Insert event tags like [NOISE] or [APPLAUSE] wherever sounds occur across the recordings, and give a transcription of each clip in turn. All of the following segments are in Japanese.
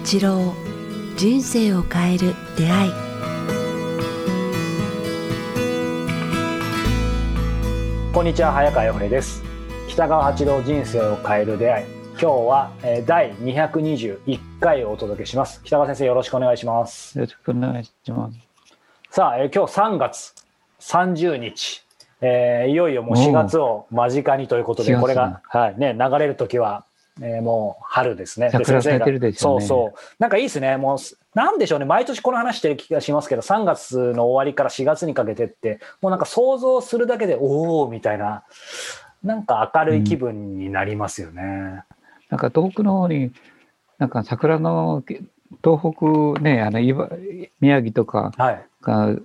八郎人生を変える出会い。こんにちは早川洋平です。北川八郎人生を変える出会い。今日は、えー、第221回をお届けします。北川先生よろしくお願いします。よろしくお願いします。さあ、えー、今日3月30日。えー、いよいよもう4月を間近にということで、これが、はいね、流れる時はえー、もう春ですね。桜咲いてるでしょう、ね、そうそう。なんかいいですね。もう、なんでしょうね。毎年この話してる気がしますけど、3月の終わりから4月にかけてって、もうなんか想像するだけで、おおみたいな、なんか明るい気分になりますよね。うん、なんか遠くの方に、なんか桜の東北ね、あの宮城とか、はい、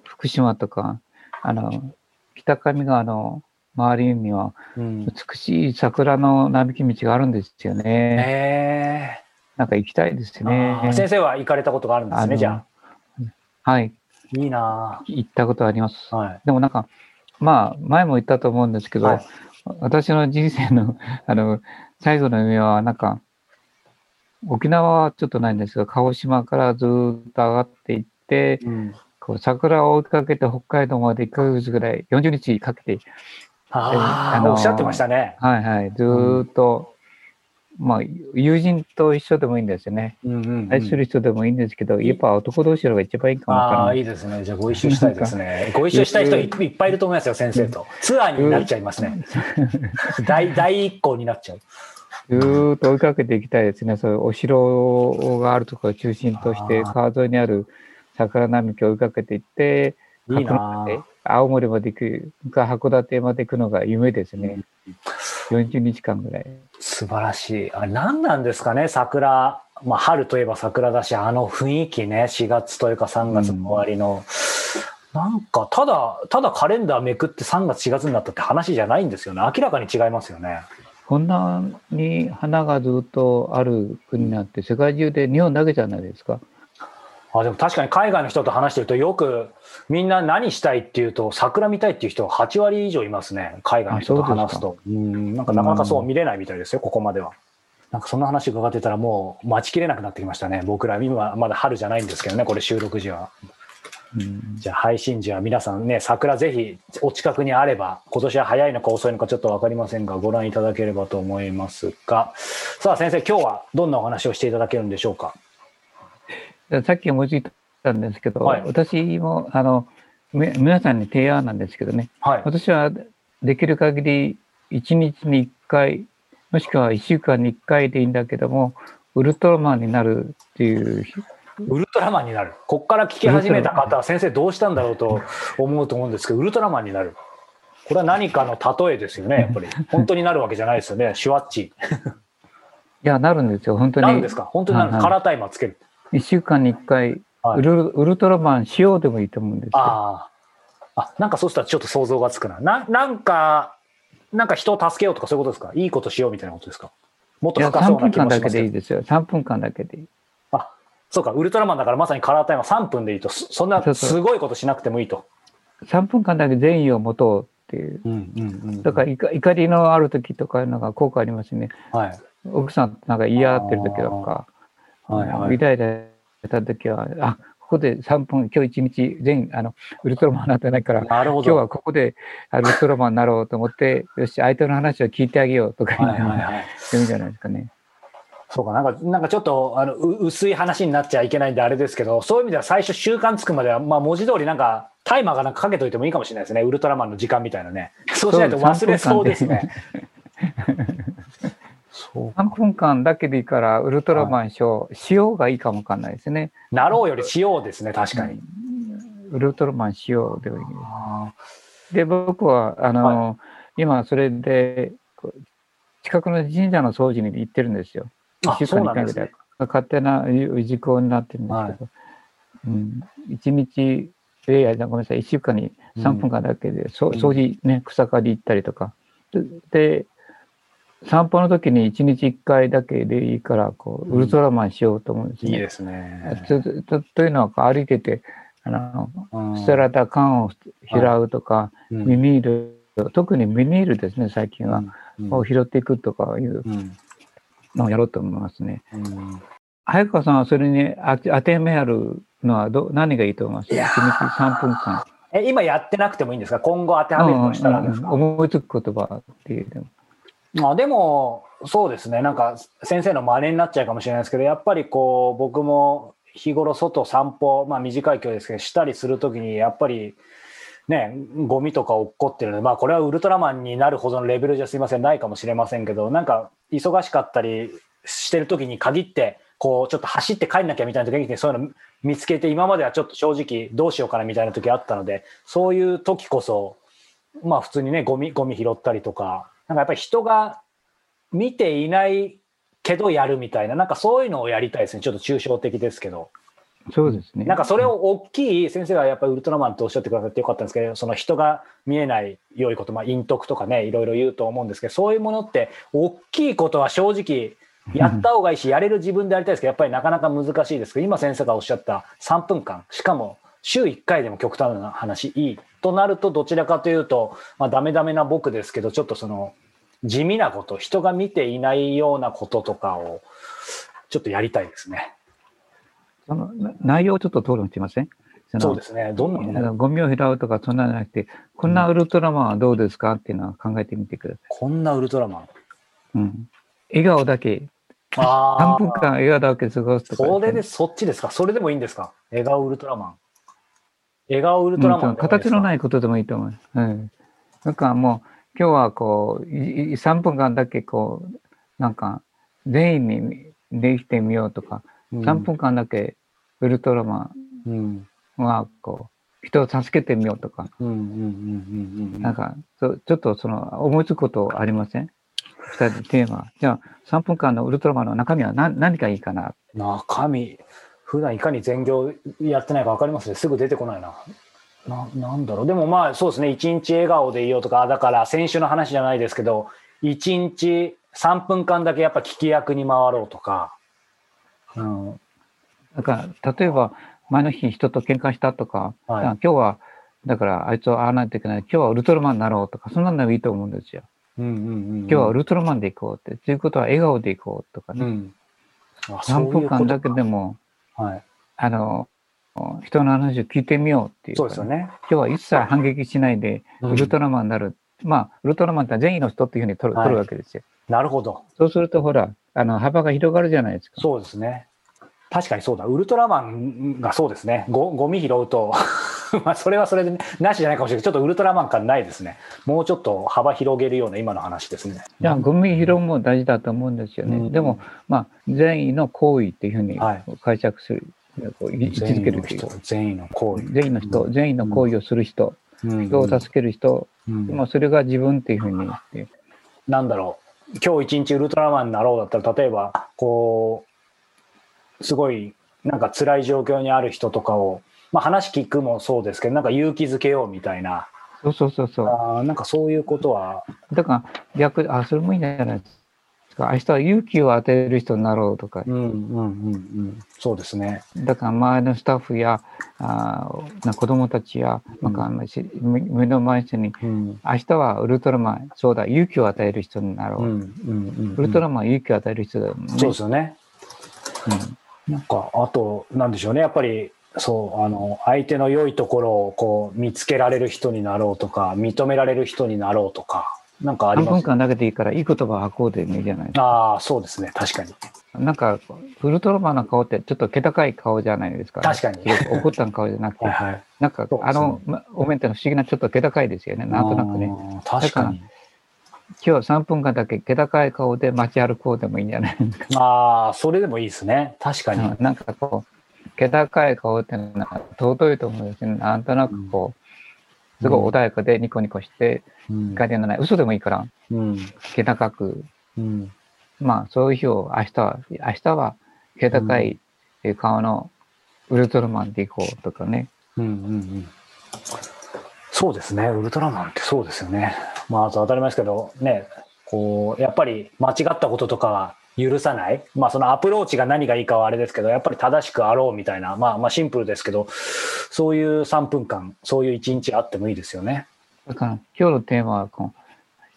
福島とか、あの北上川の周りには美しい桜の並木道があるんですよね。うん、なんか行きたいですね。先生は行かれたことがあるんですね、じゃあ。はい。いいな行ったことあります。はい、でもなんか、まあ、前も言ったと思うんですけど、はい、私の人生の、[LAUGHS] あの、最後の夢は、なんか、沖縄はちょっとないんですが、鹿児島からずっと上がっていって、うん、こう桜を追いかけて北海道まで1ヶ月ぐらい、40日かけてああ、おっしゃってましたね。はいはい。ずっと、うん、まあ、友人と一緒でもいいんですよね。うんうんうん、愛する人でもいいんですけど、やっぱ男同士の方が一番いいかもああ、いいですね。じゃあご一緒したいですね。ご一緒したい人いっぱいいると思いますよ、先生と。ツアーになっちゃいますね。[LAUGHS] 大、大一行になっちゃう。ずっと追いかけていきたいですね。そういうお城があるところを中心として、川沿いにある桜並木を追いかけていって、いいな青森まで行くか函館まで行くのが夢ですね。40日間ぐらい。素晴らしい。あれ何なんですかね、桜。まあ、春といえば桜だし、あの雰囲気ね、4月というか3月の終わりの。うん、なんか、ただ、ただカレンダーめくって3月4月になったって話じゃないんですよね。明らかに違いますよね。こんなに花がずっとある国なんて世界中で日本だけじゃないですか。あでも確かに海外の人と話してるとよくみんな何したいっていうと桜見たいっていう人は8割以上いますね。海外の人と話すと。うんなんかなかなかそう見れないみたいですよここまでは。なんかそんな話伺ってたらもう待ちきれなくなってきましたね。僕ら今まだ春じゃないんですけどねこれ収録時は。じゃあ配信時は皆さんね桜ぜひお近くにあれば今年は早いのか遅いのかちょっと分かりませんがご覧いただければと思いますが。さあ先生今日はどんなお話をしていただけるんでしょうか？さっき思いついたんですけど、はい、私もあの皆さんに提案なんですけどね、はい、私はできる限り1日に1回もしくは1週間に1回でいいんだけどもウルトラマンになるっていうウルトラマンになる。こっから聞き始めた方は先生どうしたんだろうと思うと思うんですけどウルトラマンになる。これは何かの例えですよねやっぱり。[LAUGHS] 本当になるわけじゃないですよね。シュワッチ。いやなるんですよ本当に。なるんですか？本当になる、はいはい、カラータイマーつける1週間に1回、ウルウルトラマンしようでもいいと思うんですああ。なんかそうしたらちょっと想像がつくな。ななんか、なんか人を助けようとかそういうことですか？いいことしようみたいなことですか？もっと深そうな気もします3分間だけでいいですよ。3分間だけでいい。あ、そうか。ウルトラマンだからまさにカラータイムは3分でいいと。そんなすごいことしなくてもいいと。そうそう3分間だけ善意を持とうっていう。うんうんうんうん、だから怒りのある時とかいうのが効果ありますね。はい。奥さんなんか言い合ってる時とか。はいはい、イライラした時は、あここで3分、今日一日全あのウルトラマンになってないから、今日はここでウルトラマンになろうと思って、[LAUGHS] よし、相手の話を聞いてあげようとか、はいはいはい、言うんじゃないですかね。そうかなんかなんかちょっとあの薄い話になっちゃいけないんであれですけどそういう意味では最初習慣つくまでは、まあ、文字通りなんかタイマーがなんかかけといてもいいかもしれないですね。ウルトラマンの時間みたいなね。そうしないと忘れそうですね。[LAUGHS] 3分間だけでいいから、ウルトラマンショー、しようがいいかもわかんないですね。なろうよりしようですね、確かに。ウルトラマンしようでもいいで、僕は、あの、はい、今それで、近くの神社の掃除に行ってるんですよ。1週間に回ぐらい。勝手な時効になってるんですけど、はい、うん、1日、いや、ごめんなさい、1週間に3分間だけで、うん、掃除ね、草刈り行ったりとか。で、散歩の時に1日1回だけでいいからこうウルトラマンしようと思うんですね。いいですね。とというのは歩いててあの捨てられた缶を拾うとか、ビニール特にビニールですね最近は、を拾っていくとかいうのをやろうと思いますね。早川さんはそれに当てはめるのはど何がいいと思います ?1 日3分間。え、今やってなくてもいいんですか？今後当てはめるとしたらですか、うんうん、思いつく言葉っていうでも。まあでも、そうですね。なんか先生の真似になっちゃうかもしれないですけど、やっぱりこう、僕も日頃外散歩、まあ短い距離ですけど、したりするときに、やっぱり、ね、ゴミとか落っこってるので、まあこれはウルトラマンになるほどのレベルじゃすいません、ないかもしれませんけど、なんか忙しかったりしてる時に限って、こうちょっと走って帰んなきゃみたいな時にそういうの見つけて、今まではちょっと正直どうしようかなみたいな時あったので、そういう時こそ、まあ普通にね、ゴミ、ゴミ拾ったりとか、なんかやっぱり人が見ていないけどやるみたいな、なんかそういうのをやりたいですね。ちょっと抽象的ですけど。そうですね。なんかそれを大きい、先生がやっぱりウルトラマンとおっしゃってくださってよかったんですけど、その人が見えない良いこと、まあ、陰徳とかね、いろいろ言うと思うんですけど、そういうものって、大きいことは正直、やった方がいいし、やれる自分でやりたいですけど、やっぱりなかなか難しいですけど、今先生がおっしゃった3分間、しかも週1回でも極端な話いいとなると、どちらかというと、まあ、ダメダメな僕ですけど、ちょっとその、地味なこと、人が見ていないようなこととかを、ちょっとやりたいですね。その内容をちょっと討論してません？そうですね。どんなものゴミを拾うとか、そんなじゃなくて、こんなウルトラマンはどうですか？っていうのは考えてみてください。こんなウルトラマン？うん。笑顔だけ。3分間笑顔だけ過ごすとか。それで、そっちですか？それでもいいんですか？笑顔ウルトラマン。笑顔ウルトラマン、うん、形のないことでもいいと思う。うん。なんかもう、今日はこう、3分間だけこう、なんか、全員にできてみようとか、3分間だけウルトラマンはこう人を助けてみようとか、なんかちょっとその思いつくことありません？二人テーマ。じゃあ3分間のウルトラマンの中身は何何かいいかな？中身、普段いかに全業やってないか分かりますね。すぐ出てこないな。ななんだろう。でもまあそうですね。一日笑顔でいようとか、だから先週の話じゃないですけど、一日3分間だけやっぱ聞き役に回ろうとか、うん、だから例えば前の日人と喧嘩したとか、はい、今日はだからあいつは会わないといけない今日はウルトラマンになろうとかそんなのいいと思うんですよ。うんうんうん、今日はウルトラマンで行こうって。ということは笑顔で行こうとかね。うん、何分間だけでも、はい、あの、人の話を聞いてみようっていう、そうですよね。今日は一切反撃しないで、ウルトラマンになる。うん、まあ、ウルトラマンって善意の人っていうふうに取るはい、取るわけですよ。なるほど。そうすると、ほら、あの、幅が広がるじゃないですか。そうですね。確かにそうだ。ウルトラマンがそうですね。ごゴミ拾うと [LAUGHS] まあそれはそれで、なしじゃないかもしれないけど、ちょっとウルトラマン感ないですね。もうちょっと幅広げるような今の話ですね。いや、ゴミ拾うも大事だと思うんですよね。うん、でも、まあ、善意の行為っていうふうに解釈する。はい、位置づける人。善意の行為。善意の人、善意の行為をする人、うん、人を助ける人、うん、まあそれが自分っていうふうに言って。なんだろう。今日一日ウルトラマンになろうだったら、例えば、こう、すごいなんか辛い状況にある人とかを、まあ、話聞くもそうですけどなんか勇気づけようみたいな。そうそうそうそう。あなんかそういうことは。だから逆あそれもいいんじゃないですか。明日は勇気を与える人になろうとか、うんうんうんうん、そうですね。だから周りのスタッフやあな子供たちや、うん、なんか目の前に、うん、明日はウルトラマンそうだ勇気を与える人になろう,、うんうんうんうん、ウルトラマン勇気を与える人だもんね。そうですよね、うん。なんか、あと、なんでしょうね、やっぱり、そう、あの、相手の良いところをこう見つけられる人になろうとか、認められる人になろうとか、なんかあります、半分間だけでいいから、いい言葉を吐こうでもいいじゃないですか。ああ、そうですね、確かに。なんか、ウルトラマンの顔ってちょっと気高い顔じゃないですか、ね。確かに。怒った顔じゃなくて。はいはい、なんか、あの、お面っての不思議なちょっと気高いですよね、なんとなくね。確かに。今日3分間だけ気高い顔で街歩こうでもいいんじゃないですか。ああ、それでもいいですね。確かに。なんかこう、気高い顔っていうのは尊いと思うんですね。なんとなくこう、すごい穏やかでニコニコして、怒りのない、嘘でもいいから、うん、気高く、うん、まあそういう日を明日は、明日は気高い顔のウルトラマンでいこうとかね。うんうんうん。そうですね、ウルトラマンってそうですよね。まあ、当たり前ですけど、ね、こう、やっぱり間違ったこととかは許さない。まあ、そのアプローチが何がいいかはあれですけど、やっぱり正しくあろうみたいな、まあ、まあ、シンプルですけど、そういう3分間、そういう1日あってもいいですよね。だから、今日のテーマはこ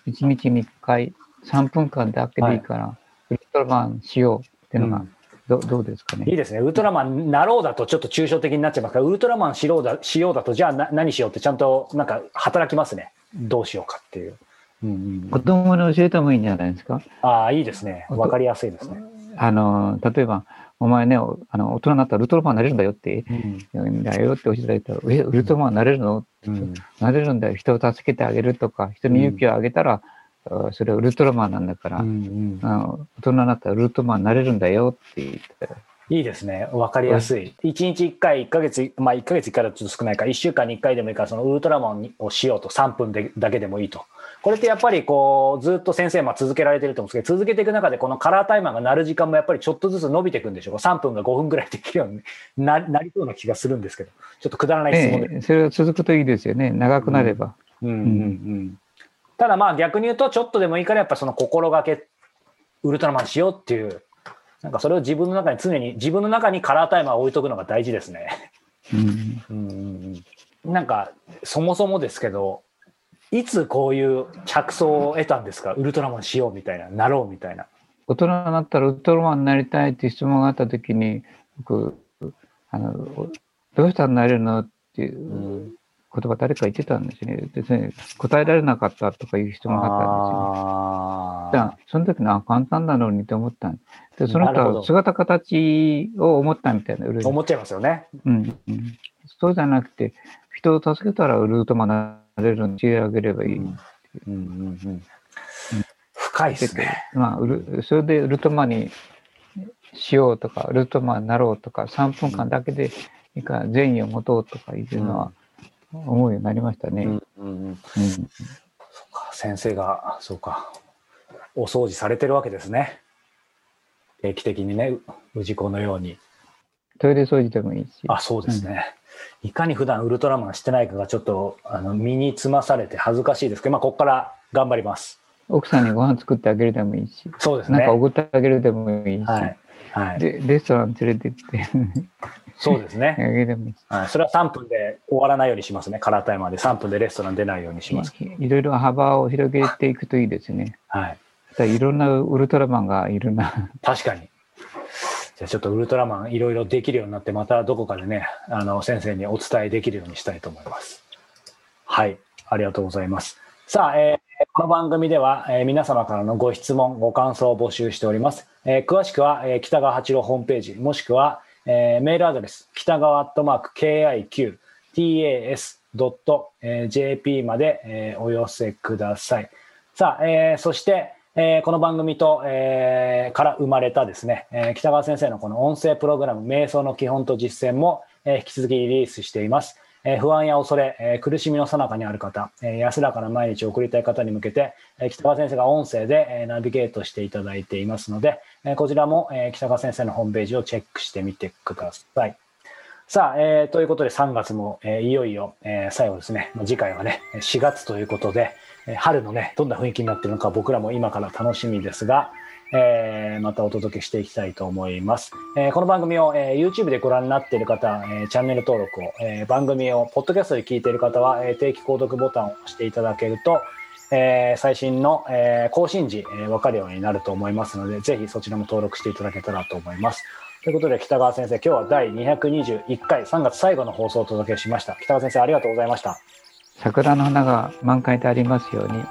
う、1日に1回、3分間だけでいいから、はい、ウルトラマンしようっていうのが、どどうですかね？いいですね。ウルトラマンなろうだとちょっと抽象的になっちゃいますから、ウルトラマンしようだしようだと、じゃあな何しようってちゃんとなんか働きますね。どうしようかっていう。うんうん、子供に教えてもいいんじゃないですか？ああ、いいですね。わかりやすいですね。あの、例えば、お前ね、あの大人になったらウルトラマンになれるんだよって、うん、だよって教えていただいたら、え、ウルトラマンになれるの、うん、なれるんだよ。人を助けてあげるとか、人に勇気をあげたら、うん、それはウルトラマンなんだから、うんうん、あの大人になったらウルトラマンになれるんだよって言ったら、いいですね。わかりやすい。1日1回、1ヶ月、まあ1ヶ月1回だとちょっと少ないから、1週間に1回でもいいから、そのウルトラマンをしようと、3分でだけでもいいと。これってやっぱりこう、ずっと先生、まあ続けられてると思うんですけど、続けていく中で、このカラータイマーが鳴る時間もやっぱりちょっとずつ伸びていくんでしょうか。3分が5分ぐらいできるようにななりそうな気がするんですけど、ちょっとくだらない質問で、えそれが続くといいですよね。長くなれば。うん。うんうんうんただまあ逆に言うと、ちょっとでもいいから、やっぱその心がけ、ウルトラマンしようっていうなんかそれを自分の中に常に自分の中にカラータイマーを置いとくのが大事ですね。うん、うんなんかそもそもですけどいつこういう着想を得たんですか？ウルトラマンしようみたいななろうみたいな。大人になったらウルトラマンになりたいっていう質問があった時に僕あのどうしたらなれるのっていう言葉誰か言ってたんですね。別に答えられなかったとかいう質問があったんですよ、ね。じゃあ、その時のあ簡単なのにって思ったんで、その人は姿形を思ったみたいな。思っちゃいますよね。うん、うん。そうじゃなくて、人を助けたらウルトマなれるの教えあげればいい。うんうんうんうん、深いですね。まあ、ウルそれでウルトマにしようとか、ウルトマになろうとか、3分間だけでいいか善意を持とうとかいうのは、思うようになりましたね。うんうんうん、そうか先生がそうかお掃除されてるわけですね。定期的にね氏子のように。トイレ掃除でもいいし。あそうですね。うん、いかに普段ウルトラマンしてないかがちょっとあの身につまされて恥ずかしいですけど、まあ、ここから頑張ります。奥さんにご飯作ってあげるでもいいし。そうですね。なんかおごってあげるでもいいし。はい。はい、でレストラン連れてってそうですね。はい、それは3分で終わらないようにしますね。カラータイマーで3分でレストラン出ないようにします。いろいろ幅を広げていくといいですね。はい。いろんなウルトラマンがいるな。確かに。じゃあちょっとウルトラマンいろいろできるようになって、またどこかでね、あの、先生にお伝えできるようにしたいと思います。はい。ありがとうございます。さあ、えー、この番組では、えー、皆様からのご質問、ご感想を募集しております。えー、詳しくは、えー、北川八郎ホームページ、もしくは、えー、メールアドレス、北川アットマーク KIQTAS.jp まで、えー、お寄せください。さあ、えー、そして、えー、この番組と、えー、から生まれたですね、えー、北川先生のこの音声プログラム、瞑想の基本と実践も、えー、引き続きリリースしています。え不安や恐れ、え苦しみの最中にある方、え安らかな毎日を送りたい方に向けて、え北川先生が音声で、えナビゲートしていただいていますので、えこちらも、え北川先生のホームページをチェックしてみてください。さあ、えー、ということで3月も、えー、いよいよ、えー、最後ですね。次回はね、4月ということで、春のね、どんな雰囲気になっているのか僕らも今から楽しみですが、えー、またお届けしていきたいと思います。えー、この番組を、えー、YouTube でご覧になっている方、えー、チャンネル登録を、えー、番組をポッドキャストで聞いている方は、えー、定期購読ボタンを押していただけると、えー、最新の、えー、更新時、えー、分かるようになると思いますので、ぜひそちらも登録していただけたらと思います。ということで、北川先生、今日は第221回、3月最後の放送をお届けしました。北川先生、ありがとうございました。桜の花が満開でありますように。